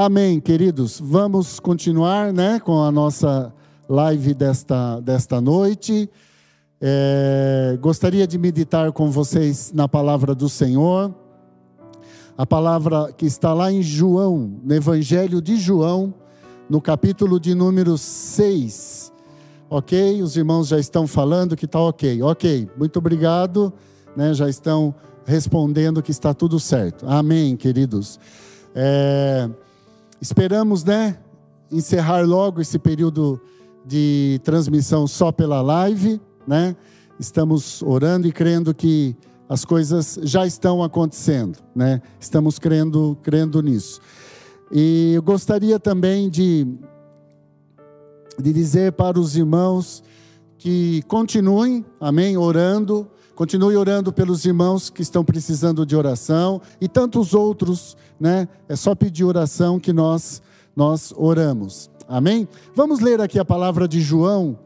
Amém, queridos. Vamos continuar né, com a nossa live desta, desta noite. É, gostaria de meditar com vocês na palavra do Senhor. A palavra que está lá em João, no Evangelho de João, no capítulo de número 6. Ok? Os irmãos já estão falando que está ok. Ok, muito obrigado. Né, já estão respondendo que está tudo certo. Amém, queridos. É, Esperamos, né, encerrar logo esse período de transmissão só pela live, né? Estamos orando e crendo que as coisas já estão acontecendo, né? Estamos crendo, crendo nisso. E eu gostaria também de, de dizer para os irmãos que continuem, amém, orando, Continue orando pelos irmãos que estão precisando de oração e tantos outros, né? É só pedir oração que nós nós oramos. Amém? Vamos ler aqui a palavra de João.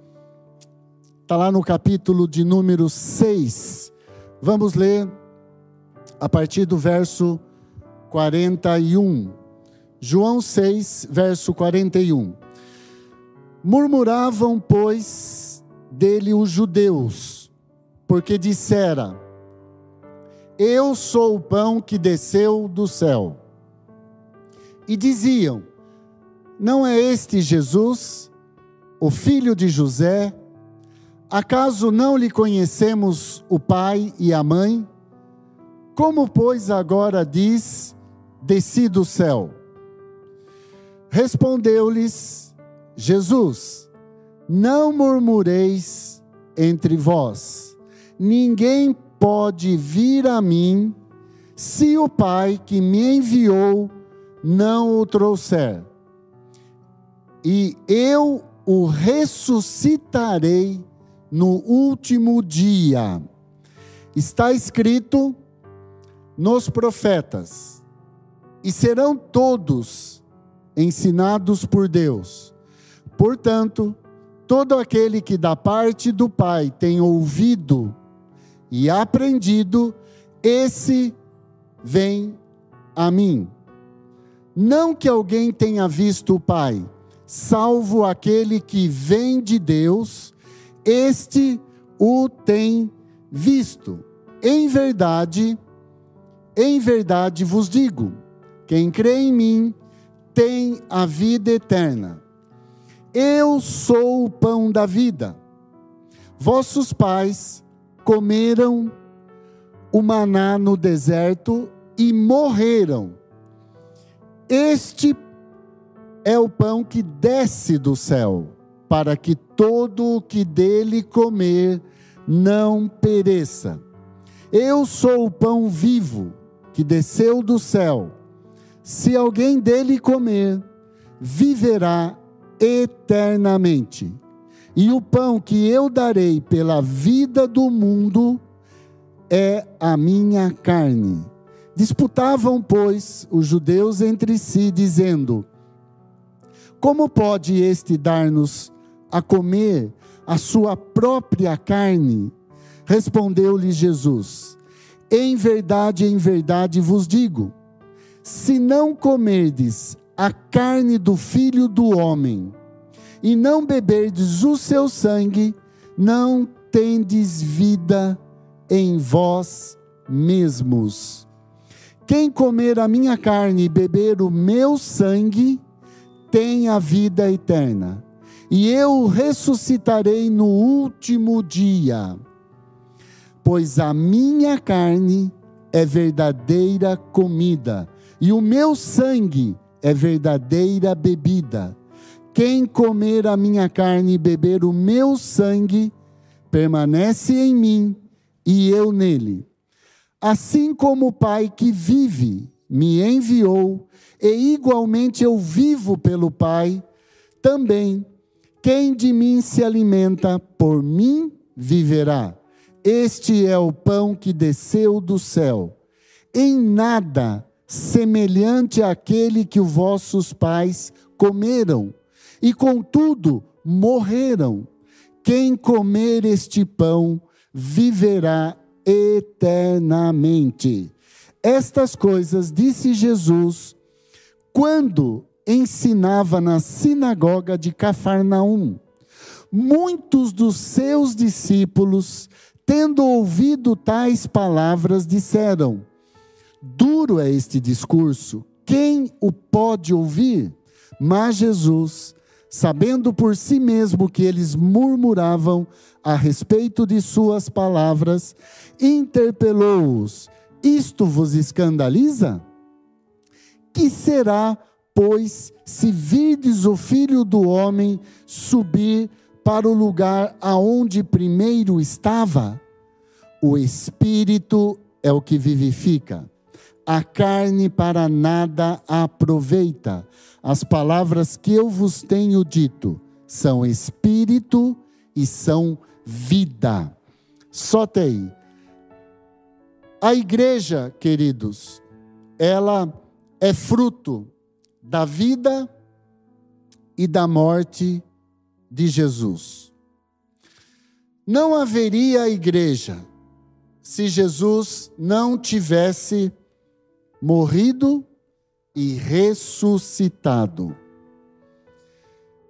Está lá no capítulo de número 6. Vamos ler a partir do verso 41. João 6, verso 41. Murmuravam, pois, dele os judeus porque dissera: Eu sou o pão que desceu do céu. E diziam: Não é este Jesus, o filho de José? Acaso não lhe conhecemos o pai e a mãe? Como, pois, agora diz: Desci do céu? Respondeu-lhes Jesus: Não murmureis entre vós Ninguém pode vir a mim se o Pai que me enviou não o trouxer. E eu o ressuscitarei no último dia. Está escrito nos profetas, e serão todos ensinados por Deus. Portanto, todo aquele que da parte do Pai tem ouvido e aprendido, esse vem a mim. Não que alguém tenha visto o Pai, salvo aquele que vem de Deus, este o tem visto. Em verdade, em verdade vos digo: quem crê em mim tem a vida eterna. Eu sou o pão da vida. Vossos pais comeram o maná no deserto e morreram. Este é o pão que desce do céu, para que todo o que dele comer não pereça. Eu sou o pão vivo que desceu do céu. Se alguém dele comer, viverá eternamente e o pão que eu darei pela vida do mundo é a minha carne. Disputavam, pois, os judeus entre si, dizendo: Como pode este dar-nos a comer a sua própria carne? Respondeu-lhe Jesus: Em verdade, em verdade vos digo: se não comerdes a carne do filho do homem, e não beberdes o seu sangue, não tendes vida em vós mesmos. Quem comer a minha carne e beber o meu sangue, tem a vida eterna, e eu ressuscitarei no último dia. Pois a minha carne é verdadeira comida, e o meu sangue é verdadeira bebida. Quem comer a minha carne e beber o meu sangue, permanece em mim e eu nele. Assim como o Pai que vive me enviou, e igualmente eu vivo pelo Pai, também quem de mim se alimenta, por mim viverá. Este é o pão que desceu do céu. Em nada semelhante àquele que os vossos pais comeram e contudo morreram. Quem comer este pão viverá eternamente. Estas coisas disse Jesus quando ensinava na sinagoga de Cafarnaum. Muitos dos seus discípulos, tendo ouvido tais palavras, disseram: Duro é este discurso, quem o pode ouvir? Mas Jesus, sabendo por si mesmo que eles murmuravam a respeito de suas palavras, interpelou-os: Isto vos escandaliza? Que será, pois, se virdes o filho do homem subir para o lugar aonde primeiro estava? O espírito é o que vivifica a carne para nada aproveita. As palavras que eu vos tenho dito são espírito e são vida. Só tem. A igreja, queridos, ela é fruto da vida e da morte de Jesus. Não haveria igreja se Jesus não tivesse morrido e ressuscitado.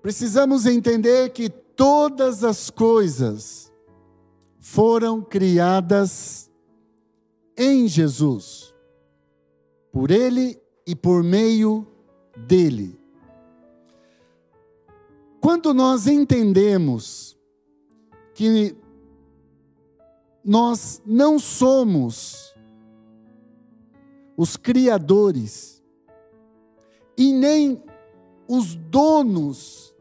Precisamos entender que todas as coisas foram criadas em Jesus, por Ele e por meio dele. Quando nós entendemos que nós não somos os criadores e nem os donos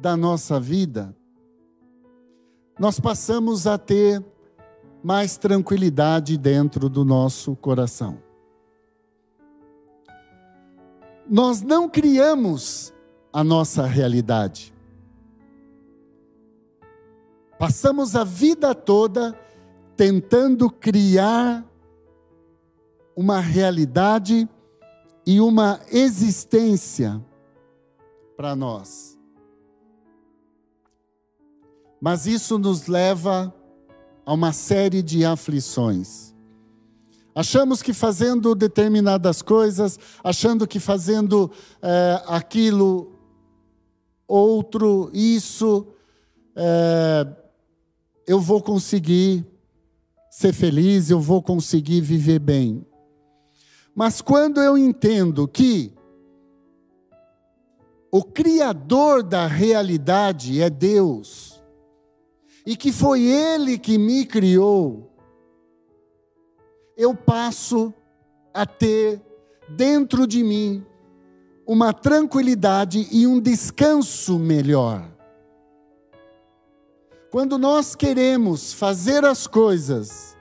da nossa vida, nós passamos a ter mais tranquilidade dentro do nosso coração. Nós não criamos a nossa realidade. Passamos a vida toda tentando criar uma realidade e uma existência para nós. Mas isso nos leva a uma série de aflições. Achamos que fazendo determinadas coisas, achando que fazendo é, aquilo, outro, isso, é, eu vou conseguir ser feliz, eu vou conseguir viver bem. Mas quando eu entendo que o Criador da realidade é Deus, e que foi Ele que me criou, eu passo a ter dentro de mim uma tranquilidade e um descanso melhor. Quando nós queremos fazer as coisas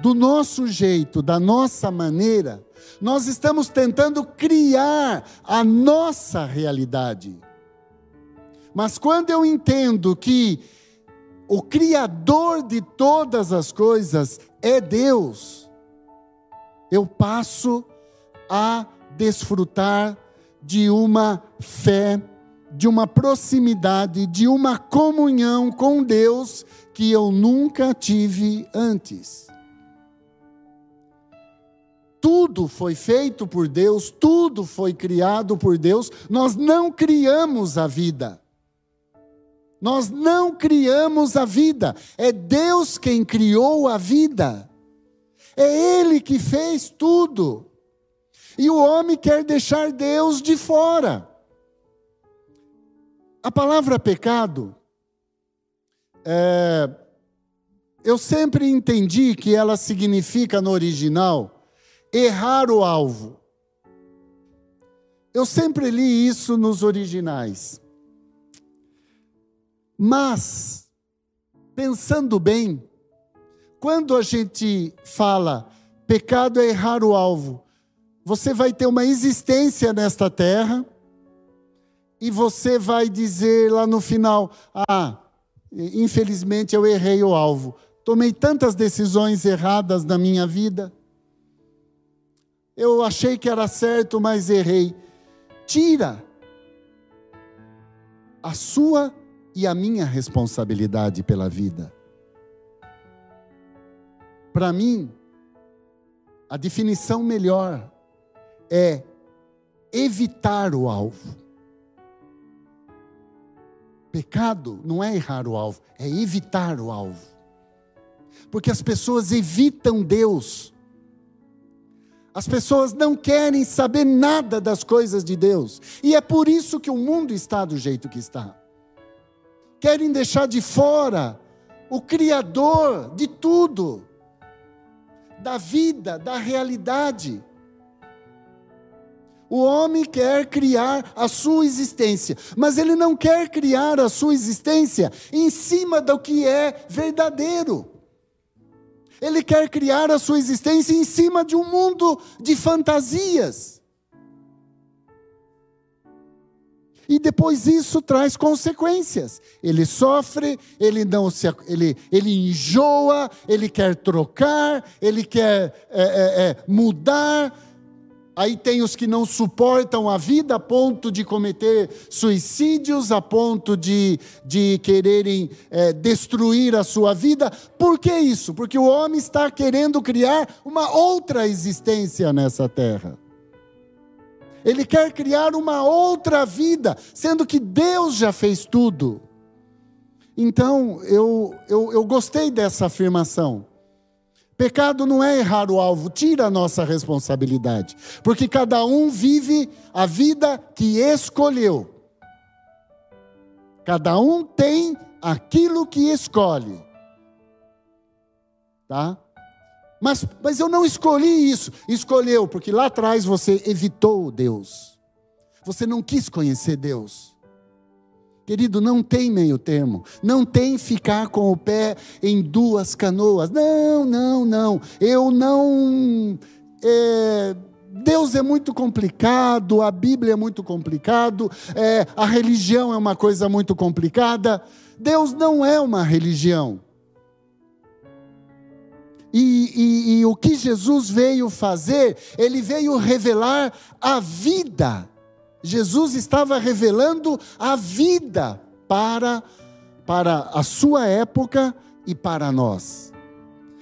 do nosso jeito, da nossa maneira, nós estamos tentando criar a nossa realidade. Mas quando eu entendo que o Criador de todas as coisas é Deus, eu passo a desfrutar de uma fé, de uma proximidade, de uma comunhão com Deus que eu nunca tive antes. Tudo foi feito por Deus, tudo foi criado por Deus, nós não criamos a vida. Nós não criamos a vida, é Deus quem criou a vida. É Ele que fez tudo. E o homem quer deixar Deus de fora. A palavra pecado, é, eu sempre entendi que ela significa no original errar o alvo. Eu sempre li isso nos originais. Mas, pensando bem, quando a gente fala pecado é errar o alvo, você vai ter uma existência nesta terra e você vai dizer lá no final: Ah, infelizmente eu errei o alvo. Tomei tantas decisões erradas na minha vida eu achei que era certo, mas errei. Tira a sua e a minha responsabilidade pela vida. Para mim, a definição melhor é evitar o alvo. Pecado não é errar o alvo, é evitar o alvo. Porque as pessoas evitam Deus. As pessoas não querem saber nada das coisas de Deus. E é por isso que o mundo está do jeito que está. Querem deixar de fora o Criador de tudo, da vida, da realidade. O homem quer criar a sua existência, mas ele não quer criar a sua existência em cima do que é verdadeiro. Ele quer criar a sua existência em cima de um mundo de fantasias. E depois isso traz consequências. Ele sofre, ele não se, ele, ele enjoa, ele quer trocar, ele quer é, é, é, mudar Aí tem os que não suportam a vida a ponto de cometer suicídios, a ponto de, de quererem é, destruir a sua vida. Por que isso? Porque o homem está querendo criar uma outra existência nessa terra. Ele quer criar uma outra vida, sendo que Deus já fez tudo. Então, eu, eu, eu gostei dessa afirmação. Pecado não é errar o alvo, tira a nossa responsabilidade, porque cada um vive a vida que escolheu. Cada um tem aquilo que escolhe. Tá? Mas, mas eu não escolhi isso. Escolheu, porque lá atrás você evitou Deus. Você não quis conhecer Deus. Querido, não tem meio termo. Não tem ficar com o pé em duas canoas. Não, não, não. Eu não. É, Deus é muito complicado, a Bíblia é muito complicado, é, a religião é uma coisa muito complicada. Deus não é uma religião. E, e, e, o que Jesus veio fazer, ele veio revelar a vida Jesus estava revelando a vida para, para a sua época e para nós.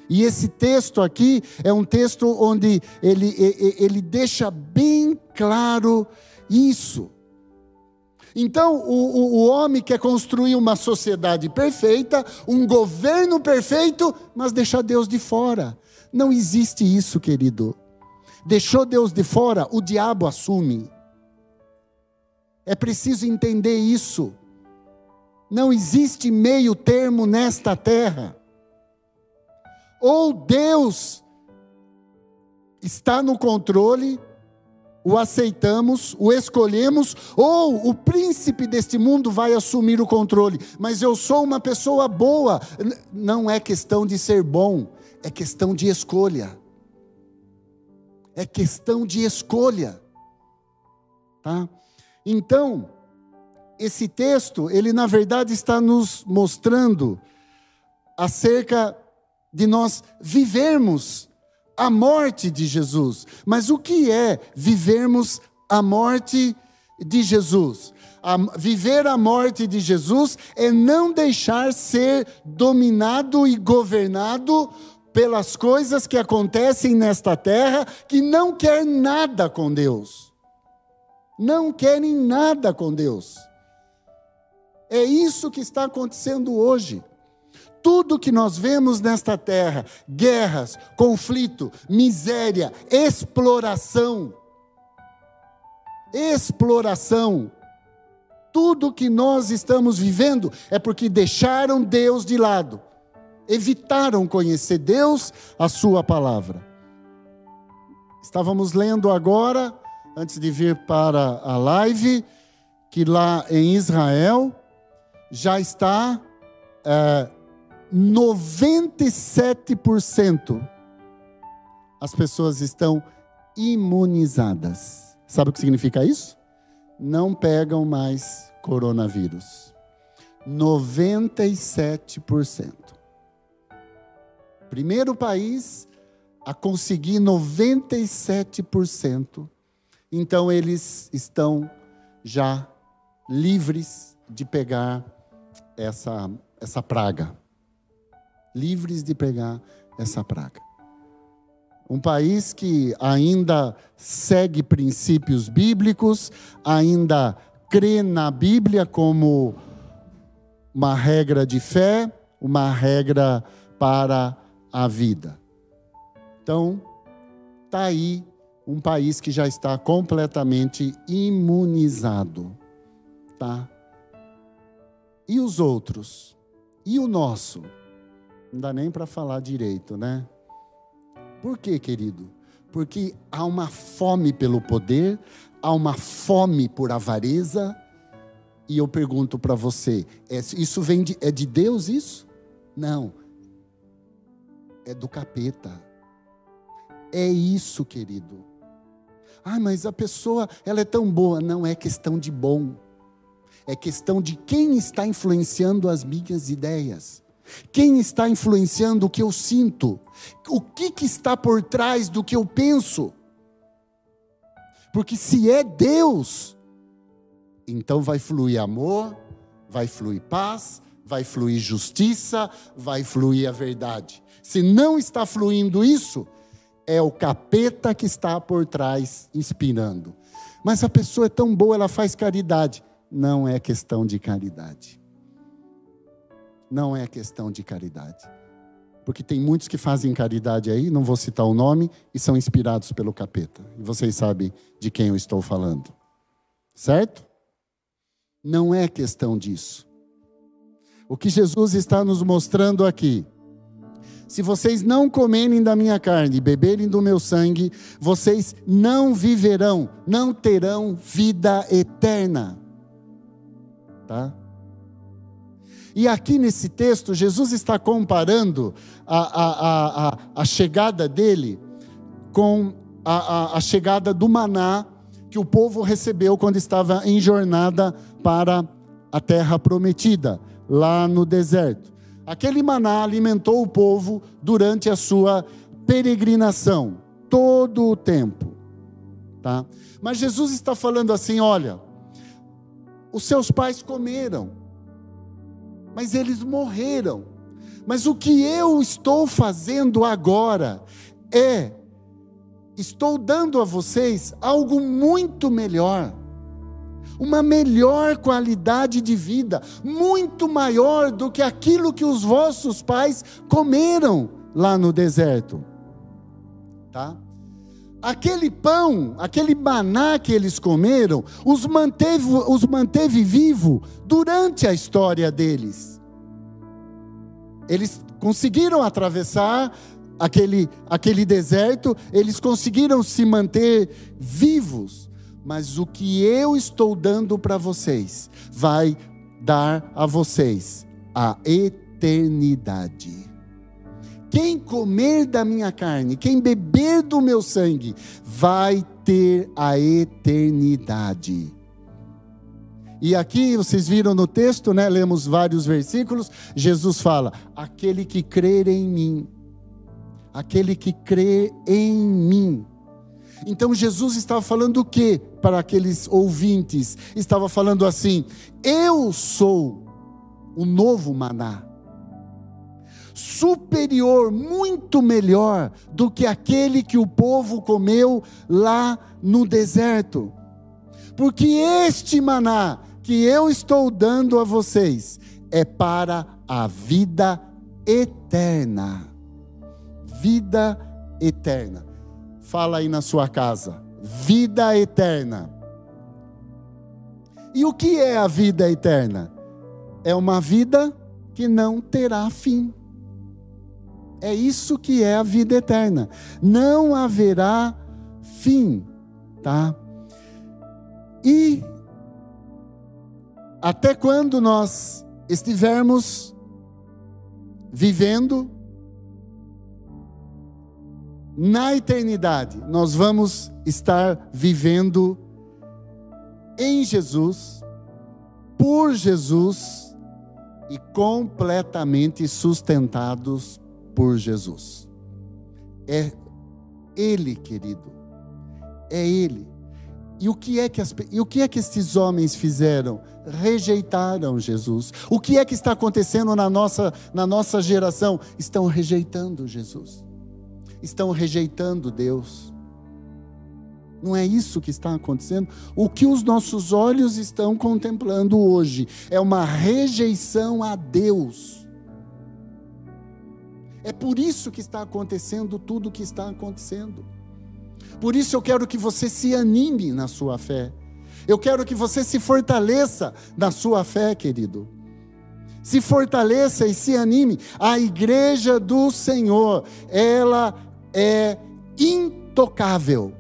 E esse texto aqui é um texto onde ele, ele deixa bem claro isso. Então, o, o, homem quer construir uma sociedade perfeita, um governo perfeito, mas deixar Deus de fora. Não existe isso, querido. Deixou Deus de fora, o diabo assume. É preciso entender isso. Não existe meio termo nesta terra. Ou Deus está no controle, o aceitamos, o escolhemos, ou o príncipe deste mundo vai assumir o controle. Mas eu sou uma pessoa boa. Não é questão de ser bom, é questão de escolha. É questão de escolha. Tá? Então, esse texto, ele na verdade está nos mostrando acerca de nós vivermos a morte de Jesus. Mas o que é vivermos a morte de Jesus? A, viver a morte de Jesus é não deixar ser dominado e governado pelas coisas que acontecem nesta terra que não quer nada com Deus não querem nada com Deus. É isso que está acontecendo hoje. Tudo que nós vemos nesta terra, guerras, conflito, miséria, exploração, exploração, tudo que nós estamos vivendo é porque deixaram Deus de lado, evitaram conhecer Deus, a Sua palavra. Estávamos lendo agora antes de vir para a live, que lá em Israel já está é, 97% as pessoas estão imunizadas. Sabe o que significa isso? Não pegam mais coronavírus. 97%. Primeiro país a conseguir 97% então eles estão já livres de pegar essa, essa praga. Livres de pegar essa praga. Um país que ainda segue princípios bíblicos, ainda crê na Bíblia como uma regra de fé, uma regra para a vida. Então, está aí um país que já está completamente imunizado, tá? E os outros? E o nosso? Não dá nem para falar direito, né? Por quê, querido? Porque há uma fome pelo poder, há uma fome por avareza. E eu pergunto para você: é, isso vem de, é de Deus isso? Não. É do capeta. É isso, querido. Ah, mas a pessoa, ela é tão boa. Não é questão de bom. É questão de quem está influenciando as minhas ideias. Quem está influenciando o que eu sinto? O que, que está por trás do que eu penso? Porque se é Deus, então vai fluir amor, vai fluir paz, vai fluir justiça, vai fluir a verdade. Se não está fluindo isso, é o capeta que está por trás inspirando. Mas a pessoa é tão boa, ela faz caridade. Não é questão de caridade não é questão de caridade. Porque tem muitos que fazem caridade aí, não vou citar o nome, e são inspirados pelo capeta. E vocês sabem de quem eu estou falando. Certo? Não é questão disso. O que Jesus está nos mostrando aqui. Se vocês não comerem da minha carne e beberem do meu sangue, vocês não viverão, não terão vida eterna. Tá? E aqui nesse texto, Jesus está comparando a, a, a, a chegada dele com a, a chegada do maná que o povo recebeu quando estava em jornada para a terra prometida, lá no deserto. Aquele maná alimentou o povo durante a sua peregrinação, todo o tempo. Tá? Mas Jesus está falando assim: olha, os seus pais comeram, mas eles morreram. Mas o que eu estou fazendo agora é, estou dando a vocês algo muito melhor, uma melhor qualidade de vida, muito maior do que aquilo que os vossos pais comeram lá no deserto. Tá? Aquele pão, aquele maná que eles comeram, os manteve, os manteve vivo durante a história deles. Eles conseguiram atravessar aquele, aquele deserto, eles conseguiram se manter vivos. Mas o que eu estou dando para vocês vai dar a vocês a eternidade. Quem comer da minha carne, quem beber do meu sangue, vai ter a eternidade. E aqui vocês viram no texto, né? Lemos vários versículos. Jesus fala: aquele que crer em mim, aquele que crê em mim. Então Jesus estava falando o que para aqueles ouvintes? Estava falando assim: eu sou o novo maná superior, muito melhor do que aquele que o povo comeu lá no deserto. Porque este maná que eu estou dando a vocês é para a vida eterna. Vida eterna. Fala aí na sua casa. Vida eterna. E o que é a vida eterna? É uma vida que não terá fim. É isso que é a vida eterna. Não haverá fim, tá? E até quando nós estivermos vivendo na eternidade, nós vamos estar vivendo em Jesus, por Jesus e completamente sustentados por Jesus. É Ele, querido. É Ele. E o que é que, as, e o que é que esses homens fizeram? Rejeitaram Jesus. O que é que está acontecendo na nossa, na nossa geração? Estão rejeitando Jesus. Estão rejeitando Deus. Não é isso que está acontecendo? O que os nossos olhos estão contemplando hoje é uma rejeição a Deus. É por isso que está acontecendo tudo o que está acontecendo. Por isso eu quero que você se anime na sua fé. Eu quero que você se fortaleça na sua fé, querido. Se fortaleça e se anime. A igreja do Senhor, ela é intocável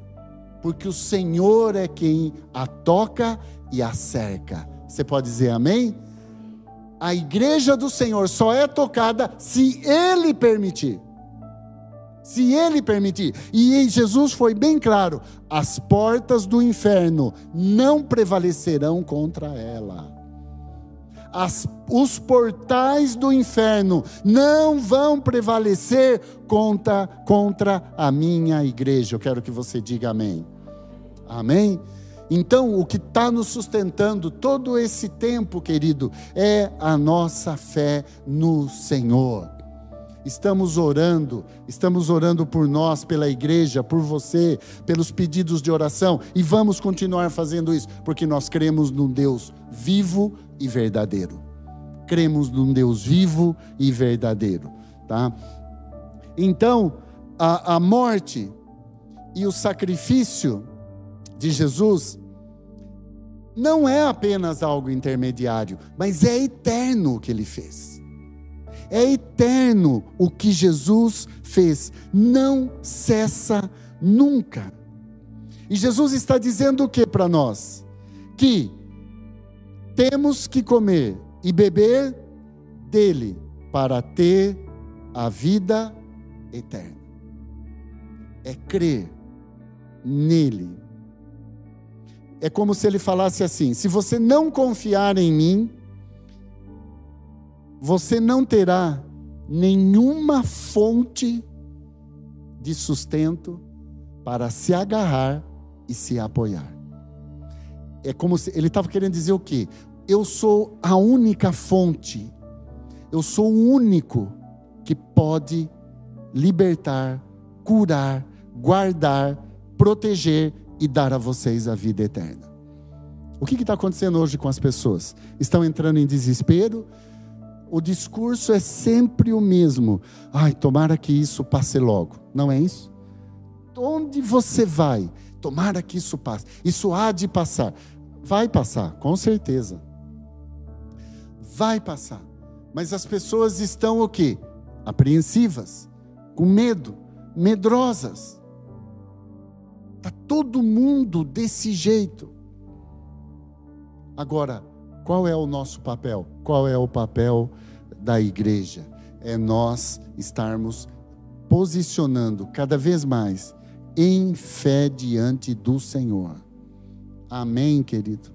porque o Senhor é quem a toca e a cerca. Você pode dizer amém? A igreja do Senhor só é tocada se Ele permitir. Se Ele permitir. E Jesus foi bem claro: as portas do inferno não prevalecerão contra ela. As, os portais do inferno não vão prevalecer contra, contra a minha igreja. Eu quero que você diga amém. Amém? Então, o que está nos sustentando todo esse tempo, querido, é a nossa fé no Senhor. Estamos orando, estamos orando por nós, pela igreja, por você, pelos pedidos de oração, e vamos continuar fazendo isso, porque nós cremos num Deus vivo e verdadeiro. Cremos num Deus vivo e verdadeiro, tá? Então, a, a morte e o sacrifício de Jesus não é apenas algo intermediário, mas é eterno o que ele fez. É eterno o que Jesus fez, não cessa nunca. E Jesus está dizendo o que para nós? Que temos que comer e beber dele para ter a vida eterna. É crer nele é como se ele falasse assim: se você não confiar em mim, você não terá nenhuma fonte de sustento para se agarrar e se apoiar. É como se ele estava querendo dizer o quê? Eu sou a única fonte, eu sou o único que pode libertar, curar, guardar, proteger e dar a vocês a vida eterna. O que está acontecendo hoje com as pessoas? Estão entrando em desespero? O discurso é sempre o mesmo. Ai, tomara que isso passe logo. Não é isso? Onde você vai? Tomara que isso passe. Isso há de passar. Vai passar, com certeza. Vai passar. Mas as pessoas estão o quê? Apreensivas, com medo, medrosas. Está todo mundo desse jeito. Agora, qual é o nosso papel? Qual é o papel da igreja? É nós estarmos posicionando cada vez mais em fé diante do Senhor. Amém, querido?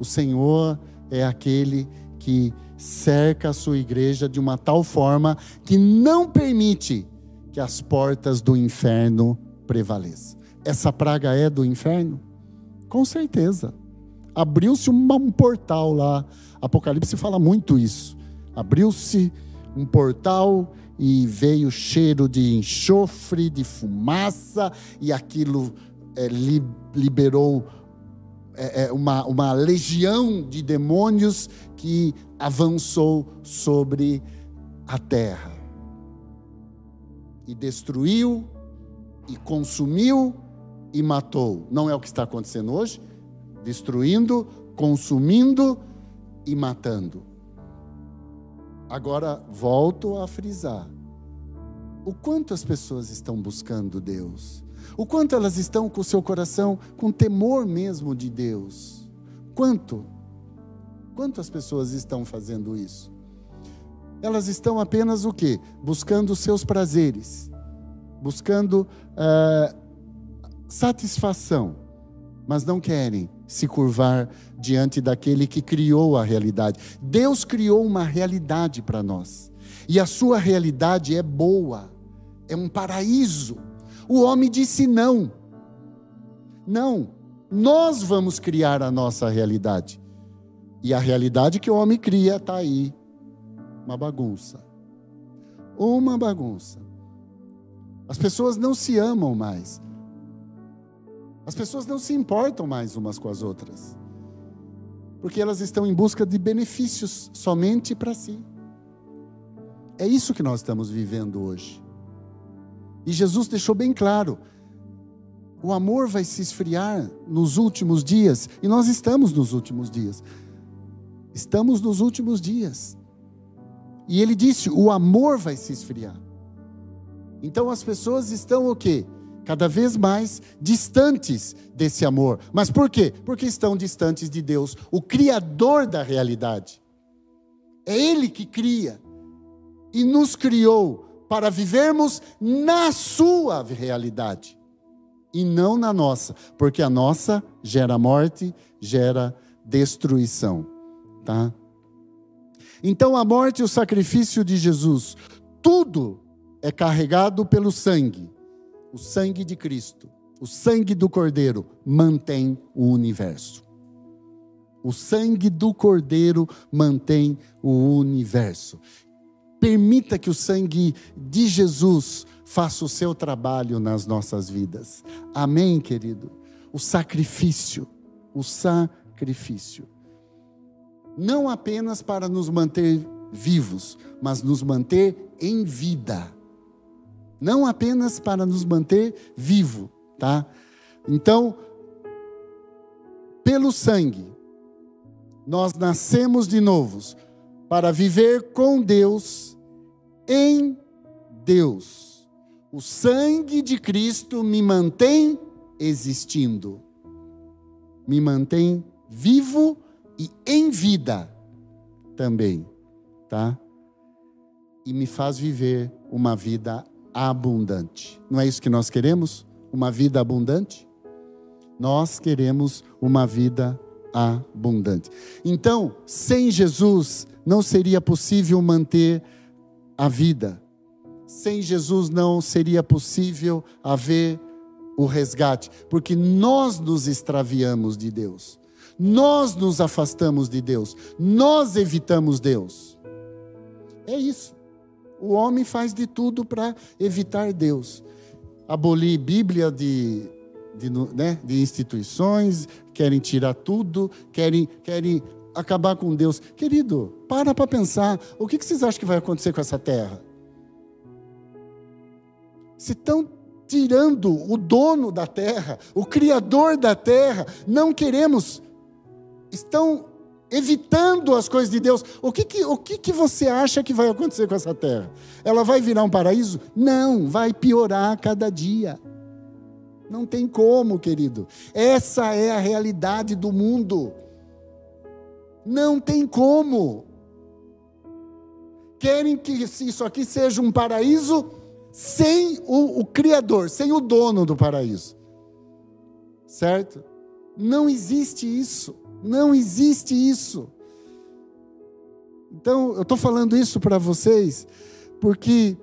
O Senhor é aquele que cerca a sua igreja de uma tal forma que não permite que as portas do inferno prevaleçam essa praga é do inferno? Com certeza. Abriu-se um portal lá. Apocalipse fala muito isso. Abriu-se um portal e veio cheiro de enxofre, de fumaça, e aquilo é, li, liberou é, é, uma, uma legião de demônios que avançou sobre a terra e destruiu e consumiu e matou. Não é o que está acontecendo hoje? Destruindo, consumindo e matando. Agora volto a frisar. O quanto as pessoas estão buscando Deus? O quanto elas estão com o seu coração com temor mesmo de Deus? Quanto? Quantas pessoas estão fazendo isso? Elas estão apenas o quê? Buscando os seus prazeres, buscando uh, satisfação, mas não querem se curvar diante daquele que criou a realidade. Deus criou uma realidade para nós, e a sua realidade é boa, é um paraíso. O homem disse não. Não, nós vamos criar a nossa realidade. E a realidade que o homem cria está aí. Uma bagunça. Uma bagunça. As pessoas não se amam mais. As pessoas não se importam mais umas com as outras. Porque elas estão em busca de benefícios somente para si. É isso que nós estamos vivendo hoje. E Jesus deixou bem claro: o amor vai se esfriar nos últimos dias, e nós estamos nos últimos dias. Estamos nos últimos dias. E ele disse: o amor vai se esfriar. Então as pessoas estão o quê? Cada vez mais distantes desse amor. Mas por quê? Porque estão distantes de Deus, o Criador da realidade. É Ele que cria e nos criou para vivermos na Sua realidade e não na nossa, porque a nossa gera morte, gera destruição, tá? Então a morte e o sacrifício de Jesus, tudo é carregado pelo sangue. O sangue de Cristo, o sangue do Cordeiro mantém o universo. O sangue do Cordeiro mantém o universo. Permita que o sangue de Jesus faça o seu trabalho nas nossas vidas. Amém, querido? O sacrifício, o sacrifício. Não apenas para nos manter vivos, mas nos manter em vida. Não apenas para nos manter vivo, tá? Então, pelo sangue, nós nascemos de novos para viver com Deus, em Deus. O sangue de Cristo me mantém existindo, me mantém vivo e em vida também, tá? E me faz viver uma vida abundante. Não é isso que nós queremos? Uma vida abundante? Nós queremos uma vida abundante. Então, sem Jesus, não seria possível manter a vida sem Jesus não seria possível haver o resgate, porque nós nos extraviamos de Deus, nós nos afastamos de Deus, nós evitamos Deus. É isso. O homem faz de tudo para evitar Deus. Abolir Bíblia de, de, né, de instituições, querem tirar tudo, querem, querem acabar com Deus. Querido, para para pensar. O que vocês acham que vai acontecer com essa terra? se estão tirando o dono da terra, o criador da terra, não queremos, estão evitando as coisas de Deus. O que, que, o que, que você acha que vai acontecer com essa terra? Ela vai virar um paraíso? Não, vai piorar a cada dia. Não tem como, querido. Essa é a realidade do mundo. Não tem como. Querem que isso aqui seja um paraíso? sem o, o Criador, sem o dono do paraíso. Certo? Não existe isso. Não existe isso. Então, eu estou falando isso para vocês porque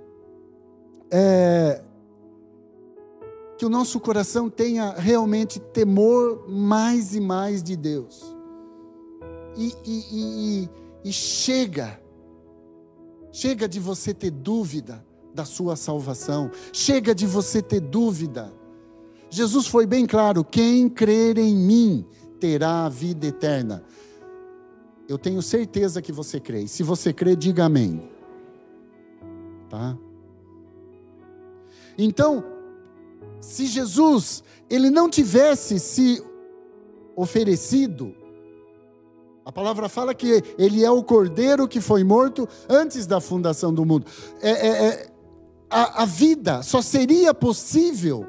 é, que o nosso coração tenha realmente temor mais e mais de Deus. E, e, e, e chega, chega de você ter dúvida da sua salvação. Chega de você ter dúvida. Jesus foi bem claro: quem crer em mim terá a vida eterna. Eu tenho certeza que você crê. Se você crê, diga amém. Tá? Então, se Jesus ele não tivesse se oferecido, a palavra fala que ele é o cordeiro que foi morto antes da fundação do mundo. É, é, é, a, a vida só seria possível,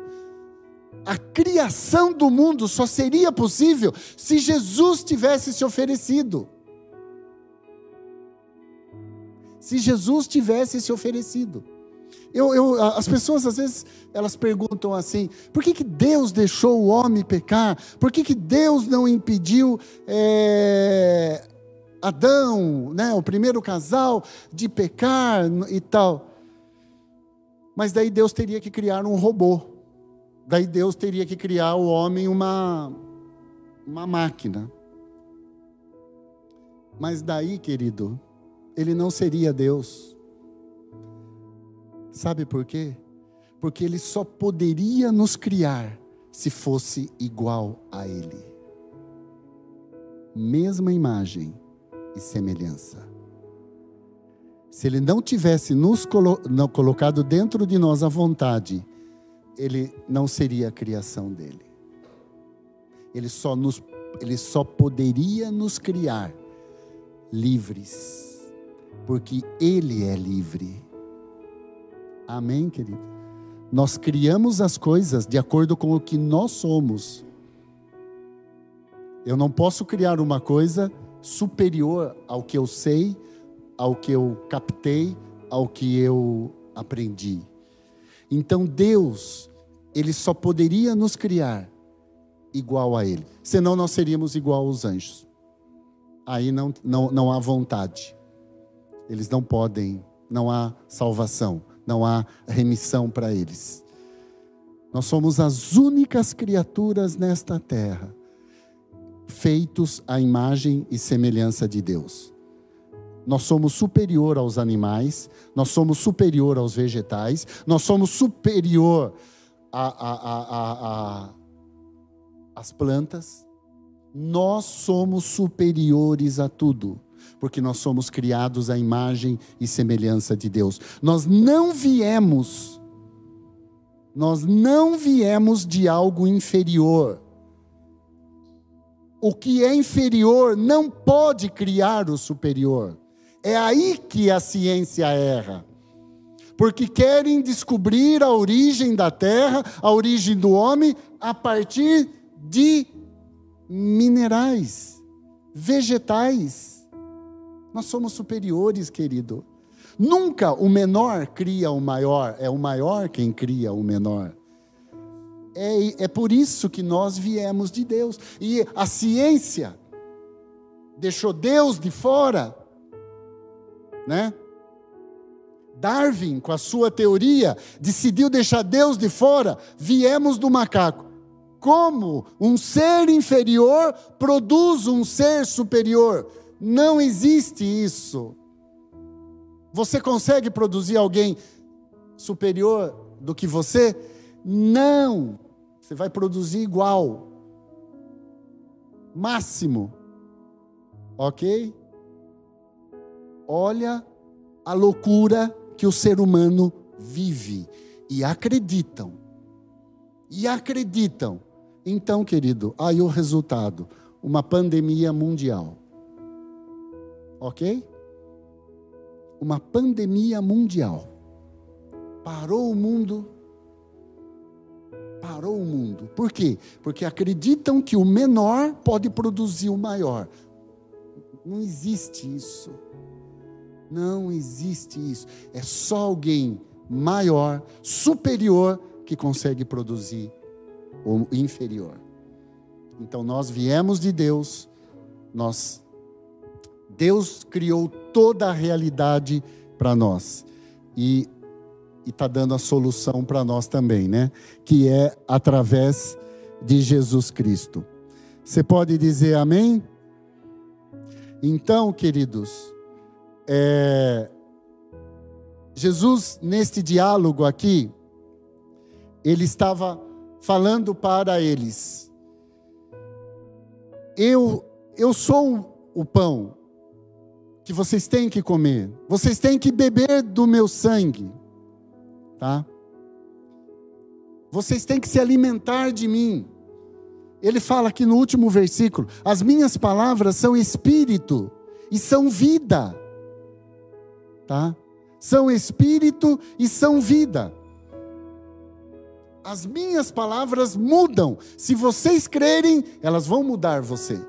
a criação do mundo só seria possível se Jesus tivesse se oferecido. Se Jesus tivesse se oferecido. Eu, eu, as pessoas às vezes elas perguntam assim: por que, que Deus deixou o homem pecar? Por que, que Deus não impediu é, Adão, né, o primeiro casal, de pecar e tal? Mas daí Deus teria que criar um robô. Daí Deus teria que criar o homem uma, uma máquina. Mas daí, querido, ele não seria Deus. Sabe por quê? Porque ele só poderia nos criar se fosse igual a ele. Mesma imagem e semelhança. Se ele não tivesse nos colo não, colocado dentro de nós a vontade, ele não seria a criação dele. Ele só, nos, ele só poderia nos criar livres, porque ele é livre. Amém, querido? Nós criamos as coisas de acordo com o que nós somos. Eu não posso criar uma coisa superior ao que eu sei, ao que eu captei, ao que eu aprendi. Então Deus, ele só poderia nos criar igual a ele, senão nós seríamos igual aos anjos. Aí não, não, não há vontade. Eles não podem, não há salvação não há remissão para eles. Nós somos as únicas criaturas nesta terra feitos à imagem e semelhança de Deus. Nós somos superior aos animais, nós somos superior aos vegetais, nós somos superior às plantas, nós somos superiores a tudo porque nós somos criados à imagem e semelhança de Deus. Nós não viemos, nós não viemos de algo inferior. O que é inferior não pode criar o superior. É aí que a ciência erra. Porque querem descobrir a origem da terra, a origem do homem, a partir de minerais, vegetais. Nós somos superiores, querido. Nunca o menor cria o maior, é o maior quem cria o menor. É, é por isso que nós viemos de Deus. E a ciência deixou Deus de fora, né? Darwin, com a sua teoria, decidiu deixar Deus de fora. Viemos do macaco. Como um ser inferior produz um ser superior? Não existe isso. Você consegue produzir alguém superior do que você? Não. Você vai produzir igual. Máximo. Ok? Olha a loucura que o ser humano vive. E acreditam. E acreditam. Então, querido, aí o resultado: uma pandemia mundial ok? Uma pandemia mundial. Parou o mundo. Parou o mundo. Por quê? Porque acreditam que o menor pode produzir o maior. Não existe isso. Não existe isso. É só alguém maior, superior, que consegue produzir o inferior. Então nós viemos de Deus, nós Deus criou toda a realidade para nós. E está dando a solução para nós também, né? Que é através de Jesus Cristo. Você pode dizer amém? Então, queridos, é, Jesus, neste diálogo aqui, ele estava falando para eles: Eu, eu sou o pão, que vocês têm que comer. Vocês têm que beber do meu sangue. Tá? Vocês têm que se alimentar de mim. Ele fala aqui no último versículo: As minhas palavras são espírito e são vida. Tá? São espírito e são vida. As minhas palavras mudam. Se vocês crerem, elas vão mudar você.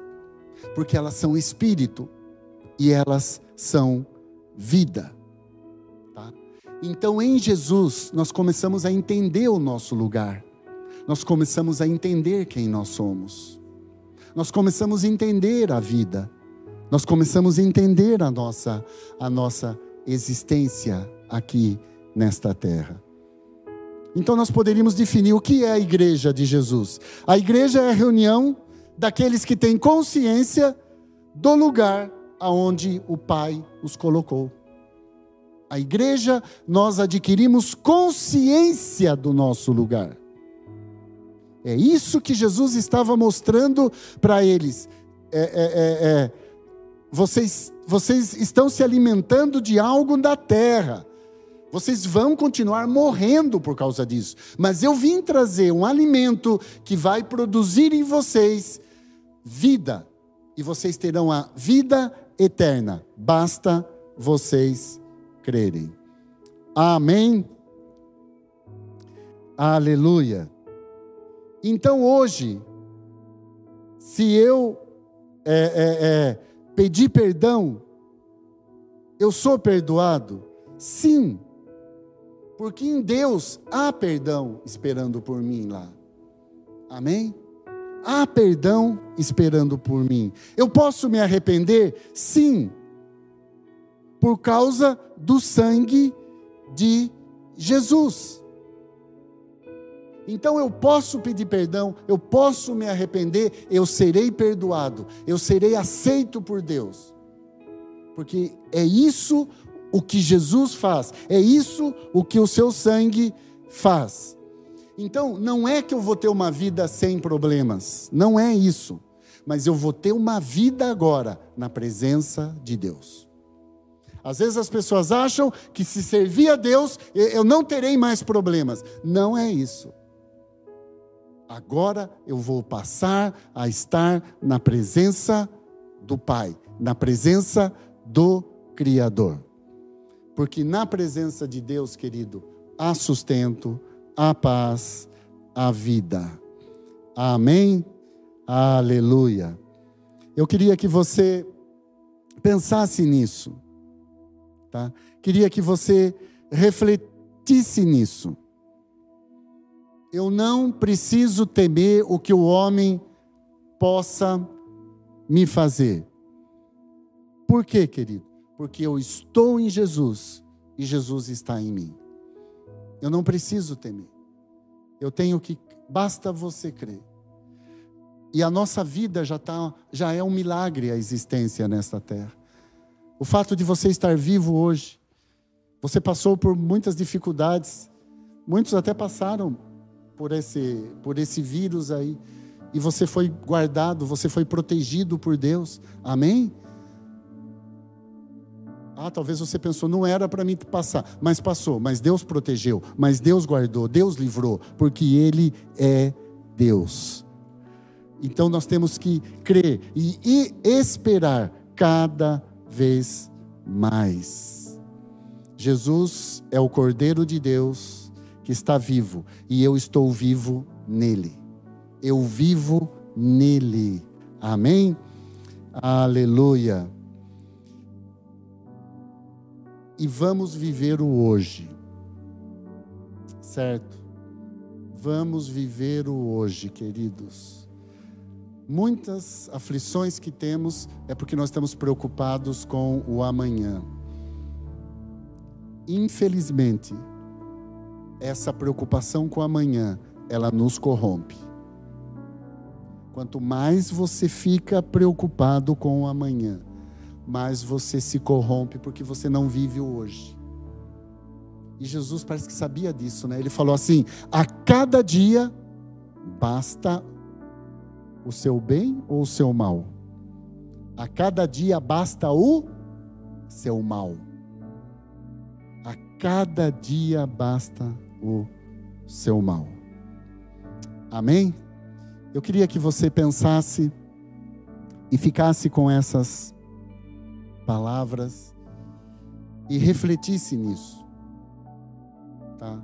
Porque elas são espírito e elas são vida. Tá? Então, em Jesus, nós começamos a entender o nosso lugar, nós começamos a entender quem nós somos, nós começamos a entender a vida, nós começamos a entender a nossa, a nossa existência aqui nesta terra. Então, nós poderíamos definir o que é a igreja de Jesus. A igreja é a reunião daqueles que têm consciência do lugar aonde o Pai os colocou. A igreja, nós adquirimos consciência do nosso lugar. É isso que Jesus estava mostrando para eles. É, é, é, é, vocês, vocês estão se alimentando de algo da terra. Vocês vão continuar morrendo por causa disso. Mas eu vim trazer um alimento que vai produzir em vocês vida. E vocês terão a vida eterna. Basta vocês crerem. Amém. Aleluia. Então hoje, se eu é, é, é, pedir perdão, eu sou perdoado? Sim, porque em Deus há perdão esperando por mim lá. Amém? Há perdão esperando por mim. Eu posso me arrepender? Sim, por causa do sangue de Jesus. Então eu posso pedir perdão, eu posso me arrepender, eu serei perdoado, eu serei aceito por Deus. Porque é isso o que Jesus faz, é isso o que o seu sangue faz. Então, não é que eu vou ter uma vida sem problemas, não é isso, mas eu vou ter uma vida agora na presença de Deus. Às vezes as pessoas acham que se servir a Deus, eu não terei mais problemas. Não é isso. Agora eu vou passar a estar na presença do Pai, na presença do Criador. Porque na presença de Deus, querido, há sustento, há paz, há vida. Amém? Aleluia. Eu queria que você pensasse nisso, tá? Queria que você refletisse nisso. Eu não preciso temer o que o homem possa me fazer. Por quê, querido? Porque eu estou em Jesus e Jesus está em mim. Eu não preciso temer. Eu tenho que basta você crer. E a nossa vida já tá, já é um milagre a existência nesta terra. O fato de você estar vivo hoje, você passou por muitas dificuldades, muitos até passaram por esse, por esse vírus aí. E você foi guardado, você foi protegido por Deus. Amém? Ah, talvez você pensou, não era para mim passar, mas passou, mas Deus protegeu, mas Deus guardou, Deus livrou, porque Ele é Deus. Então nós temos que crer e, e esperar cada vez mais. Jesus é o Cordeiro de Deus que está vivo e eu estou vivo nele. Eu vivo nele. Amém? Aleluia. E vamos viver o hoje. Certo? Vamos viver o hoje, queridos. Muitas aflições que temos é porque nós estamos preocupados com o amanhã. Infelizmente, essa preocupação com amanhã, ela nos corrompe. Quanto mais você fica preocupado com o amanhã, mais você se corrompe porque você não vive o hoje. E Jesus parece que sabia disso, né? Ele falou assim: a cada dia basta o seu bem ou o seu mal? A cada dia basta o seu mal. A cada dia basta o seu mal. Amém? Eu queria que você pensasse e ficasse com essas palavras e refletisse nisso. Tá?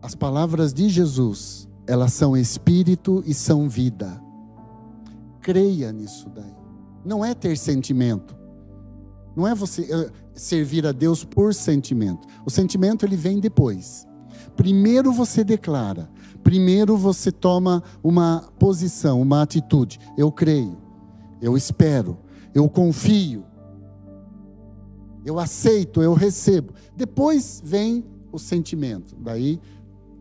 As palavras de Jesus, elas são espírito e são vida. Creia nisso daí. Não é ter sentimento. Não é você eh, servir a Deus por sentimento. O sentimento ele vem depois. Primeiro você declara, primeiro você toma uma posição, uma atitude. Eu creio, eu espero, eu confio, eu aceito, eu recebo. Depois vem o sentimento. Daí,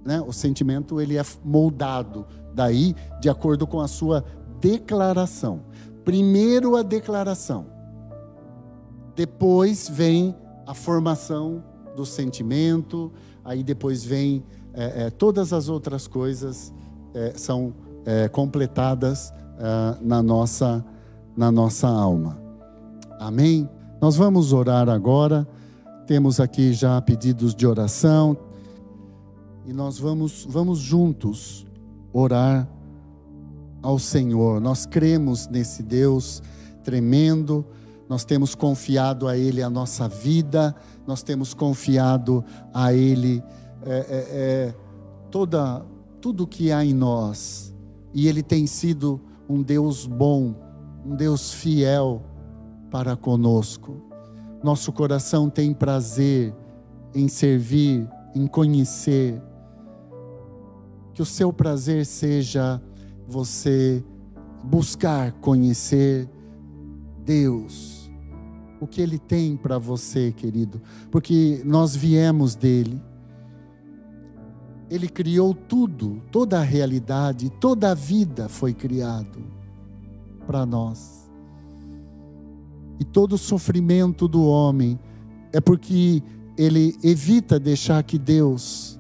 né, o sentimento ele é moldado daí de acordo com a sua declaração. Primeiro a declaração. Depois vem a formação do sentimento, aí depois vem é, é, todas as outras coisas é, são é, completadas é, na nossa na nossa alma. Amém? Nós vamos orar agora. Temos aqui já pedidos de oração. E nós vamos vamos juntos orar ao Senhor. Nós cremos nesse Deus tremendo, nós temos confiado a Ele a nossa vida, nós temos confiado a Ele é, é, é, toda, tudo que há em nós, e Ele tem sido um Deus bom, um Deus fiel para conosco. Nosso coração tem prazer em servir, em conhecer. Que o seu prazer seja você buscar conhecer Deus, o que Ele tem para você, querido, porque nós viemos dele. Ele criou tudo, toda a realidade, toda a vida foi criado para nós. E todo o sofrimento do homem é porque ele evita deixar que Deus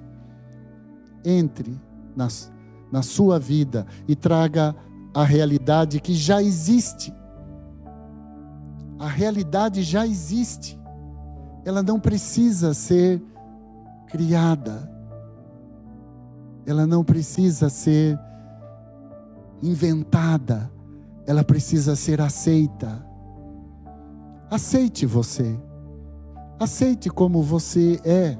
entre nas na sua vida e traga a realidade que já existe. A realidade já existe. Ela não precisa ser criada. Ela não precisa ser inventada. Ela precisa ser aceita. Aceite você. Aceite como você é.